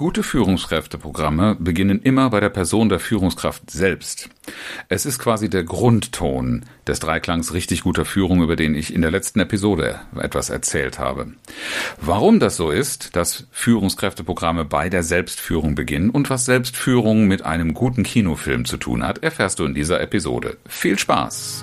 Gute Führungskräfteprogramme beginnen immer bei der Person der Führungskraft selbst. Es ist quasi der Grundton des Dreiklangs richtig guter Führung, über den ich in der letzten Episode etwas erzählt habe. Warum das so ist, dass Führungskräfteprogramme bei der Selbstführung beginnen und was Selbstführung mit einem guten Kinofilm zu tun hat, erfährst du in dieser Episode. Viel Spaß!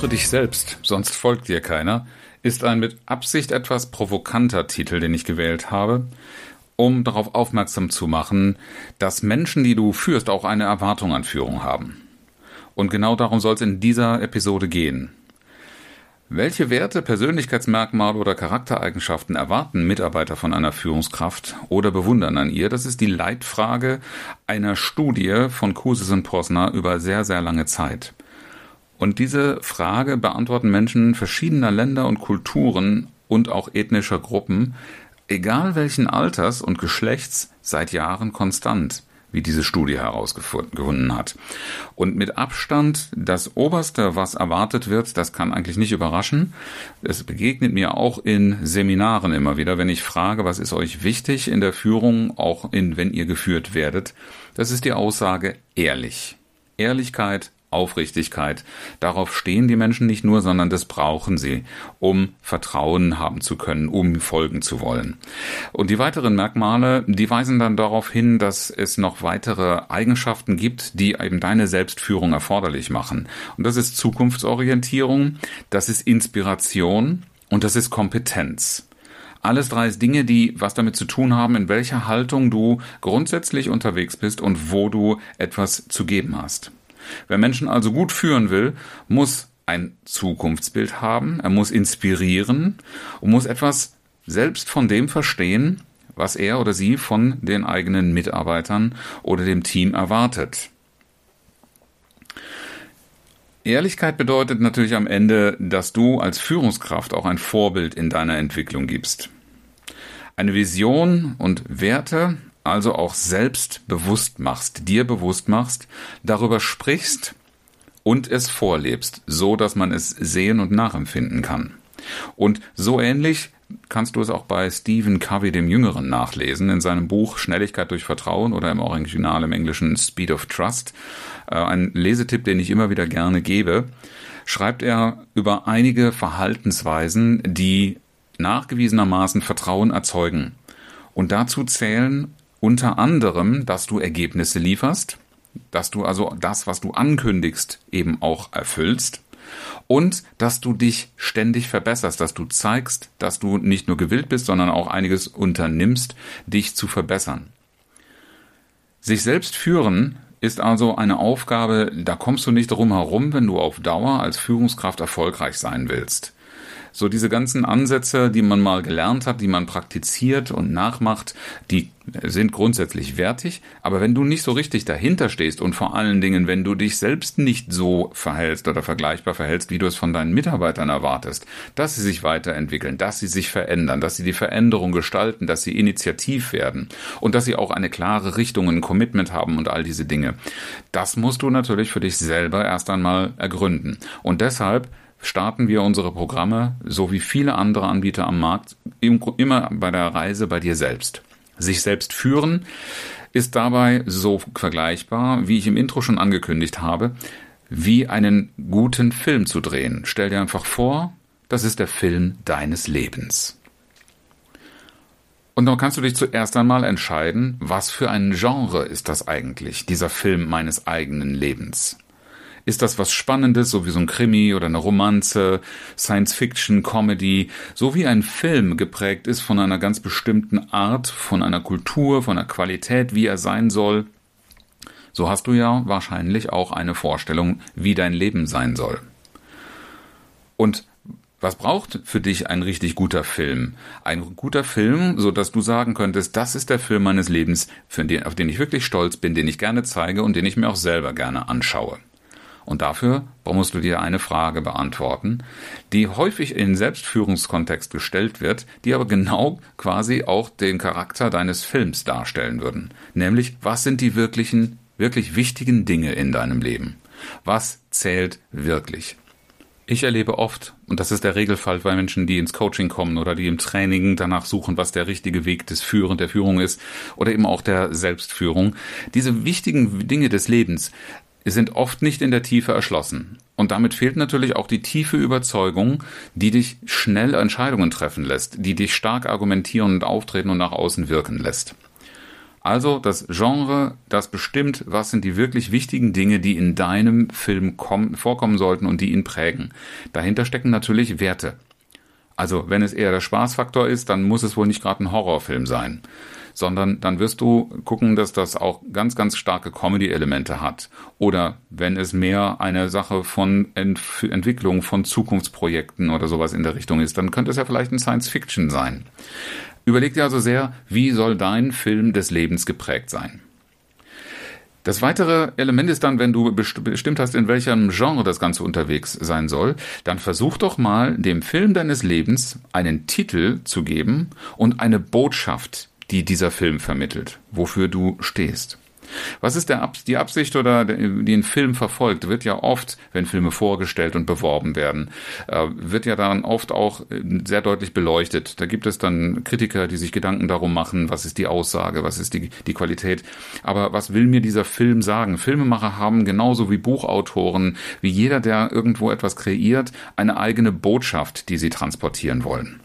Führe dich selbst, sonst folgt dir keiner ist ein mit Absicht etwas provokanter Titel, den ich gewählt habe, um darauf aufmerksam zu machen, dass Menschen, die du führst, auch eine Erwartung an Führung haben. Und genau darum soll es in dieser Episode gehen. Welche Werte, Persönlichkeitsmerkmale oder Charaktereigenschaften erwarten Mitarbeiter von einer Führungskraft oder bewundern an ihr? Das ist die Leitfrage einer Studie von Kusis und Posner über sehr, sehr lange Zeit. Und diese Frage beantworten Menschen verschiedener Länder und Kulturen und auch ethnischer Gruppen, egal welchen Alters und Geschlechts, seit Jahren konstant, wie diese Studie herausgefunden hat. Und mit Abstand das Oberste, was erwartet wird, das kann eigentlich nicht überraschen. Es begegnet mir auch in Seminaren immer wieder, wenn ich frage, was ist euch wichtig in der Führung, auch in, wenn ihr geführt werdet. Das ist die Aussage ehrlich. Ehrlichkeit, Aufrichtigkeit. Darauf stehen die Menschen nicht nur, sondern das brauchen sie, um Vertrauen haben zu können, um folgen zu wollen. Und die weiteren Merkmale, die weisen dann darauf hin, dass es noch weitere Eigenschaften gibt, die eben deine Selbstführung erforderlich machen. Und das ist Zukunftsorientierung, das ist Inspiration und das ist Kompetenz. Alles drei Dinge, die was damit zu tun haben, in welcher Haltung du grundsätzlich unterwegs bist und wo du etwas zu geben hast. Wer Menschen also gut führen will, muss ein Zukunftsbild haben, er muss inspirieren und muss etwas selbst von dem verstehen, was er oder sie von den eigenen Mitarbeitern oder dem Team erwartet. Ehrlichkeit bedeutet natürlich am Ende, dass du als Führungskraft auch ein Vorbild in deiner Entwicklung gibst. Eine Vision und Werte also auch selbst bewusst machst, dir bewusst machst, darüber sprichst und es vorlebst, so dass man es sehen und nachempfinden kann. Und so ähnlich kannst du es auch bei Stephen Covey dem Jüngeren nachlesen in seinem Buch Schnelligkeit durch Vertrauen oder im Original im Englischen Speed of Trust. Äh, ein Lesetipp, den ich immer wieder gerne gebe, schreibt er über einige Verhaltensweisen, die nachgewiesenermaßen Vertrauen erzeugen. Und dazu zählen unter anderem, dass du Ergebnisse lieferst, dass du also das, was du ankündigst, eben auch erfüllst und dass du dich ständig verbesserst, dass du zeigst, dass du nicht nur gewillt bist, sondern auch einiges unternimmst, dich zu verbessern. Sich selbst führen ist also eine Aufgabe, da kommst du nicht drum herum, wenn du auf Dauer als Führungskraft erfolgreich sein willst. So diese ganzen Ansätze, die man mal gelernt hat, die man praktiziert und nachmacht, die sind grundsätzlich wertig, aber wenn du nicht so richtig dahinter stehst und vor allen Dingen, wenn du dich selbst nicht so verhältst oder vergleichbar verhältst, wie du es von deinen Mitarbeitern erwartest, dass sie sich weiterentwickeln, dass sie sich verändern, dass sie die Veränderung gestalten, dass sie initiativ werden und dass sie auch eine klare Richtung, ein Commitment haben und all diese Dinge. Das musst du natürlich für dich selber erst einmal ergründen. Und deshalb starten wir unsere Programme, so wie viele andere Anbieter am Markt, immer bei der Reise bei dir selbst. Sich selbst führen ist dabei so vergleichbar, wie ich im Intro schon angekündigt habe, wie einen guten Film zu drehen. Stell dir einfach vor, das ist der Film deines Lebens. Und dann kannst du dich zuerst einmal entscheiden, was für ein Genre ist das eigentlich, dieser Film meines eigenen Lebens. Ist das was Spannendes, so wie so ein Krimi oder eine Romanze, Science Fiction, Comedy, so wie ein Film geprägt ist von einer ganz bestimmten Art, von einer Kultur, von einer Qualität, wie er sein soll? So hast du ja wahrscheinlich auch eine Vorstellung, wie dein Leben sein soll. Und Was braucht für dich ein richtig guter Film? Ein guter Film, so dass du sagen könntest, das ist der Film meines Lebens, den, auf den ich wirklich stolz bin, den ich gerne zeige und den ich mir auch selber gerne anschaue. Und dafür musst du dir eine Frage beantworten, die häufig in Selbstführungskontext gestellt wird, die aber genau quasi auch den Charakter deines Films darstellen würden. Nämlich, was sind die wirklichen, wirklich wichtigen Dinge in deinem Leben? Was zählt wirklich? Ich erlebe oft, und das ist der Regelfall bei Menschen, die ins Coaching kommen oder die im Training danach suchen, was der richtige Weg des Führen, der Führung ist oder eben auch der Selbstführung. Diese wichtigen Dinge des Lebens sind oft nicht in der Tiefe erschlossen. Und damit fehlt natürlich auch die tiefe Überzeugung, die dich schnell Entscheidungen treffen lässt, die dich stark argumentieren und auftreten und nach außen wirken lässt. Also das Genre, das bestimmt, was sind die wirklich wichtigen Dinge, die in deinem Film kommen, vorkommen sollten und die ihn prägen. Dahinter stecken natürlich Werte. Also wenn es eher der Spaßfaktor ist, dann muss es wohl nicht gerade ein Horrorfilm sein, sondern dann wirst du gucken, dass das auch ganz, ganz starke Comedy-Elemente hat. Oder wenn es mehr eine Sache von Ent Entwicklung von Zukunftsprojekten oder sowas in der Richtung ist, dann könnte es ja vielleicht ein Science-Fiction sein. Überleg dir also sehr, wie soll dein Film des Lebens geprägt sein. Das weitere Element ist dann, wenn du bestimmt hast, in welchem Genre das Ganze unterwegs sein soll, dann versuch doch mal, dem Film deines Lebens einen Titel zu geben und eine Botschaft, die dieser Film vermittelt, wofür du stehst. Was ist der, die Absicht oder die ein Film verfolgt, wird ja oft, wenn Filme vorgestellt und beworben werden, äh, wird ja dann oft auch äh, sehr deutlich beleuchtet. Da gibt es dann Kritiker, die sich Gedanken darum machen, was ist die Aussage, was ist die, die Qualität. Aber was will mir dieser Film sagen? Filmemacher haben genauso wie Buchautoren, wie jeder, der irgendwo etwas kreiert, eine eigene Botschaft, die sie transportieren wollen.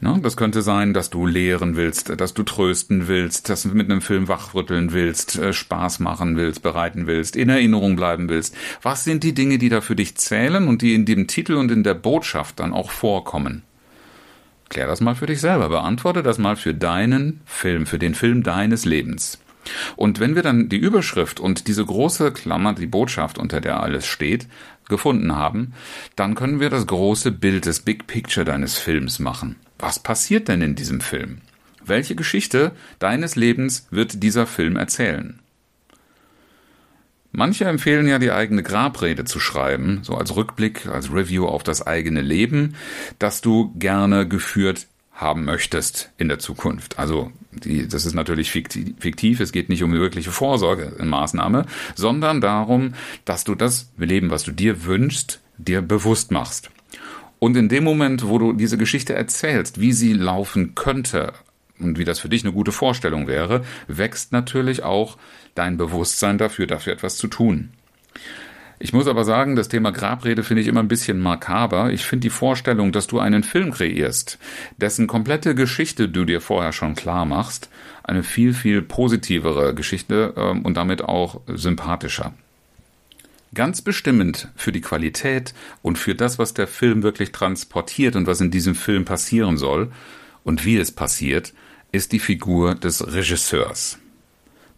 Ne? Das könnte sein, dass du lehren willst, dass du trösten willst, dass du mit einem Film wachrütteln willst, äh, Spaß machen willst, bereiten willst, in Erinnerung bleiben willst. Was sind die Dinge, die da für dich zählen und die in dem Titel und in der Botschaft dann auch vorkommen? Klär das mal für dich selber, beantworte das mal für deinen Film, für den Film deines Lebens. Und wenn wir dann die Überschrift und diese große Klammer, die Botschaft, unter der alles steht, gefunden haben, dann können wir das große Bild, das Big Picture deines Films machen. Was passiert denn in diesem Film? Welche Geschichte deines Lebens wird dieser Film erzählen? Manche empfehlen ja, die eigene Grabrede zu schreiben, so als Rückblick, als Review auf das eigene Leben, das du gerne geführt haben möchtest in der Zukunft. Also die, das ist natürlich fiktiv, es geht nicht um wirkliche Vorsorgemaßnahme, sondern darum, dass du das Leben, was du dir wünschst, dir bewusst machst. Und in dem Moment, wo du diese Geschichte erzählst, wie sie laufen könnte und wie das für dich eine gute Vorstellung wäre, wächst natürlich auch dein Bewusstsein dafür, dafür etwas zu tun. Ich muss aber sagen, das Thema Grabrede finde ich immer ein bisschen makaber. Ich finde die Vorstellung, dass du einen Film kreierst, dessen komplette Geschichte du dir vorher schon klar machst, eine viel, viel positivere Geschichte ähm, und damit auch sympathischer. Ganz bestimmend für die Qualität und für das, was der Film wirklich transportiert und was in diesem Film passieren soll. Und wie es passiert, ist die Figur des Regisseurs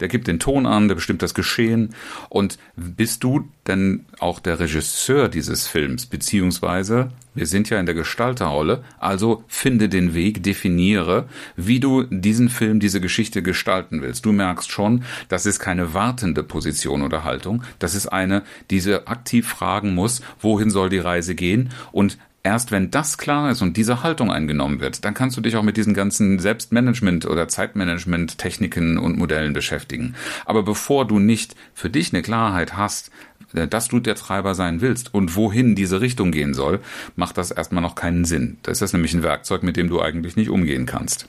der gibt den Ton an, der bestimmt das Geschehen. Und bist du denn auch der Regisseur dieses Films, beziehungsweise wir sind ja in der Gestalterrolle, also finde den Weg, definiere, wie du diesen Film, diese Geschichte gestalten willst. Du merkst schon, das ist keine wartende Position oder Haltung, das ist eine, die aktiv fragen muss, wohin soll die Reise gehen und Erst wenn das klar ist und diese Haltung eingenommen wird, dann kannst du dich auch mit diesen ganzen Selbstmanagement oder Zeitmanagement Techniken und Modellen beschäftigen. Aber bevor du nicht für dich eine Klarheit hast, äh, dass du der Treiber sein willst und wohin diese Richtung gehen soll, macht das erstmal noch keinen Sinn. Das ist nämlich ein Werkzeug, mit dem du eigentlich nicht umgehen kannst.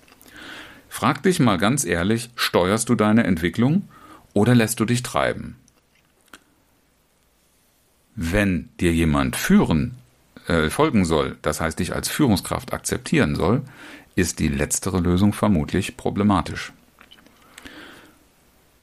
Frag dich mal ganz ehrlich, steuerst du deine Entwicklung oder lässt du dich treiben? Wenn dir jemand führen äh, folgen soll, das heißt dich als Führungskraft akzeptieren soll, ist die letztere Lösung vermutlich problematisch.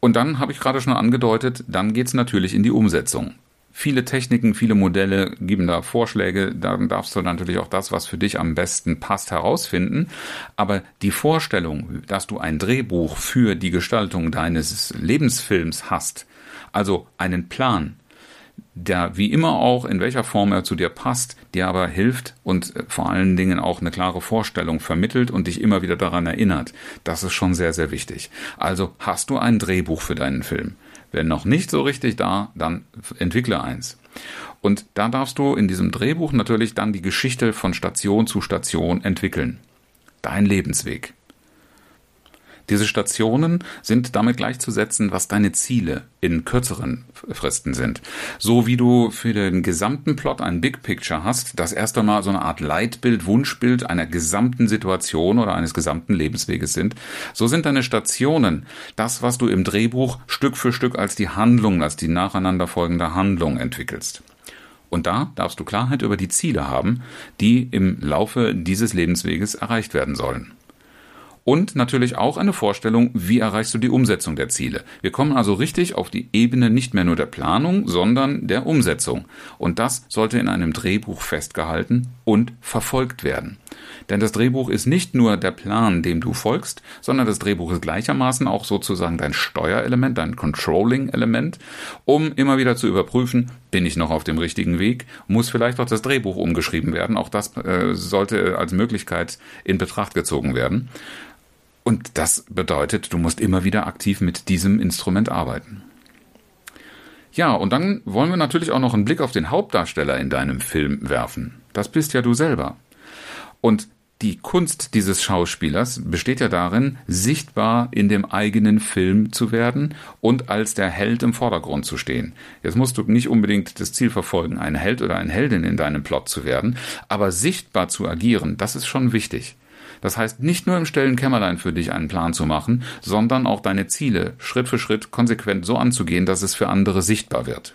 Und dann habe ich gerade schon angedeutet, dann geht es natürlich in die Umsetzung. Viele Techniken, viele Modelle geben da Vorschläge, dann darfst du natürlich auch das, was für dich am besten passt, herausfinden. Aber die Vorstellung, dass du ein Drehbuch für die Gestaltung deines Lebensfilms hast, also einen Plan, der wie immer auch, in welcher Form er zu dir passt, dir aber hilft und äh, vor allen Dingen auch eine klare Vorstellung vermittelt und dich immer wieder daran erinnert. Das ist schon sehr, sehr wichtig. Also hast du ein Drehbuch für deinen Film. Wenn noch nicht so richtig da, dann entwickle eins. Und da darfst du in diesem Drehbuch natürlich dann die Geschichte von Station zu Station entwickeln. Dein Lebensweg. Diese Stationen sind damit gleichzusetzen, was deine Ziele in kürzeren Fristen sind. So wie du für den gesamten Plot ein Big Picture hast, das erst einmal so eine Art Leitbild, Wunschbild einer gesamten Situation oder eines gesamten Lebensweges sind, so sind deine Stationen das, was du im Drehbuch Stück für Stück als die Handlung, als die nacheinander folgende Handlung entwickelst. Und da darfst du Klarheit über die Ziele haben, die im Laufe dieses Lebensweges erreicht werden sollen. Und natürlich auch eine Vorstellung, wie erreichst du die Umsetzung der Ziele. Wir kommen also richtig auf die Ebene nicht mehr nur der Planung, sondern der Umsetzung. Und das sollte in einem Drehbuch festgehalten und verfolgt werden. Denn das Drehbuch ist nicht nur der Plan, dem du folgst, sondern das Drehbuch ist gleichermaßen auch sozusagen dein Steuerelement, dein Controlling-Element, um immer wieder zu überprüfen, bin ich noch auf dem richtigen Weg, muss vielleicht auch das Drehbuch umgeschrieben werden. Auch das äh, sollte als Möglichkeit in Betracht gezogen werden. Und das bedeutet, du musst immer wieder aktiv mit diesem Instrument arbeiten. Ja, und dann wollen wir natürlich auch noch einen Blick auf den Hauptdarsteller in deinem Film werfen. Das bist ja du selber. Und die Kunst dieses Schauspielers besteht ja darin, sichtbar in dem eigenen Film zu werden und als der Held im Vordergrund zu stehen. Jetzt musst du nicht unbedingt das Ziel verfolgen, ein Held oder eine Heldin in deinem Plot zu werden, aber sichtbar zu agieren, das ist schon wichtig. Das heißt, nicht nur im stillen Kämmerlein für dich einen Plan zu machen, sondern auch deine Ziele Schritt für Schritt konsequent so anzugehen, dass es für andere sichtbar wird.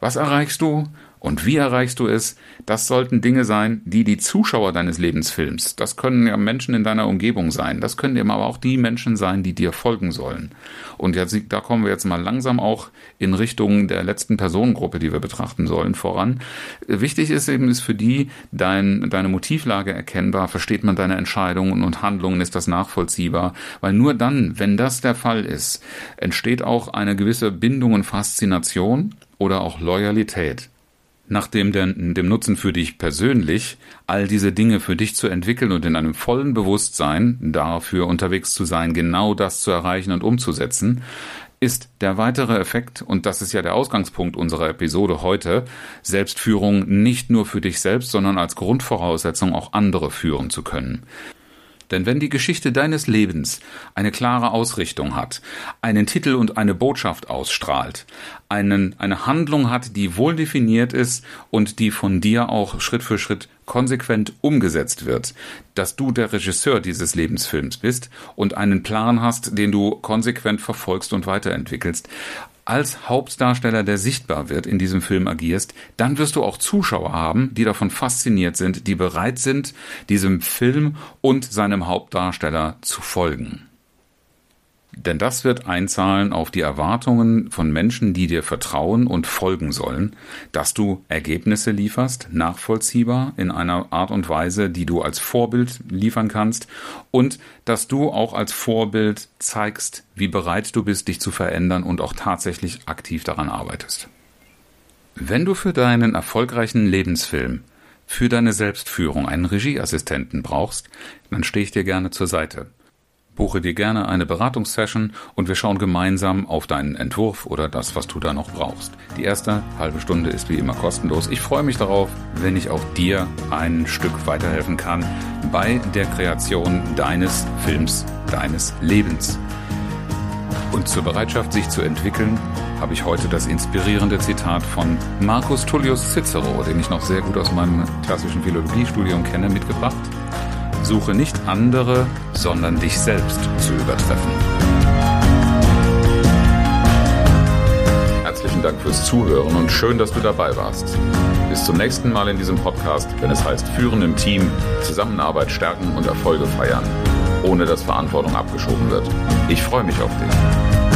Was erreichst du und wie erreichst du es? Das sollten Dinge sein, die die Zuschauer deines Lebensfilms, das können ja Menschen in deiner Umgebung sein, das können eben aber auch die Menschen sein, die dir folgen sollen. Und jetzt, da kommen wir jetzt mal langsam auch in Richtung der letzten Personengruppe, die wir betrachten sollen, voran. Wichtig ist eben, ist für die dein, deine Motivlage erkennbar, versteht man deine Entscheidungen und Handlungen, ist das nachvollziehbar, weil nur dann, wenn das der Fall ist, entsteht auch eine gewisse Bindung und Faszination oder auch Loyalität nach dem, dem Nutzen für dich persönlich, all diese Dinge für dich zu entwickeln und in einem vollen Bewusstsein dafür unterwegs zu sein, genau das zu erreichen und umzusetzen, ist der weitere Effekt, und das ist ja der Ausgangspunkt unserer Episode heute, Selbstführung nicht nur für dich selbst, sondern als Grundvoraussetzung auch andere führen zu können. Denn wenn die Geschichte deines Lebens eine klare Ausrichtung hat, einen Titel und eine Botschaft ausstrahlt, einen, eine Handlung hat, die wohl definiert ist und die von dir auch Schritt für Schritt konsequent umgesetzt wird, dass du der Regisseur dieses Lebensfilms bist und einen Plan hast, den du konsequent verfolgst und weiterentwickelst, als Hauptdarsteller, der sichtbar wird, in diesem Film agierst, dann wirst du auch Zuschauer haben, die davon fasziniert sind, die bereit sind, diesem Film und seinem Hauptdarsteller zu folgen. Denn das wird einzahlen auf die Erwartungen von Menschen, die dir vertrauen und folgen sollen, dass du Ergebnisse lieferst, nachvollziehbar in einer Art und Weise, die du als Vorbild liefern kannst und dass du auch als Vorbild zeigst, wie bereit du bist, dich zu verändern und auch tatsächlich aktiv daran arbeitest. Wenn du für deinen erfolgreichen Lebensfilm für deine Selbstführung einen Regieassistenten brauchst, dann stehe ich dir gerne zur Seite. Buche dir gerne eine Beratungssession und wir schauen gemeinsam auf deinen Entwurf oder das, was du da noch brauchst. Die erste halbe Stunde ist wie immer kostenlos. Ich freue mich darauf, wenn ich auch dir ein Stück weiterhelfen kann bei der Kreation deines Films, deines Lebens. Und zur Bereitschaft, sich zu entwickeln, habe ich heute das inspirierende Zitat von Marcus Tullius Cicero, den ich noch sehr gut aus meinem klassischen Philologiestudium kenne, mitgebracht. Suche nicht andere, sondern dich selbst zu übertreffen. Herzlichen Dank fürs Zuhören und schön, dass du dabei warst. Bis zum nächsten Mal in diesem Podcast, wenn es heißt Führen im Team, Zusammenarbeit stärken und Erfolge feiern, ohne dass Verantwortung abgeschoben wird. Ich freue mich auf dich.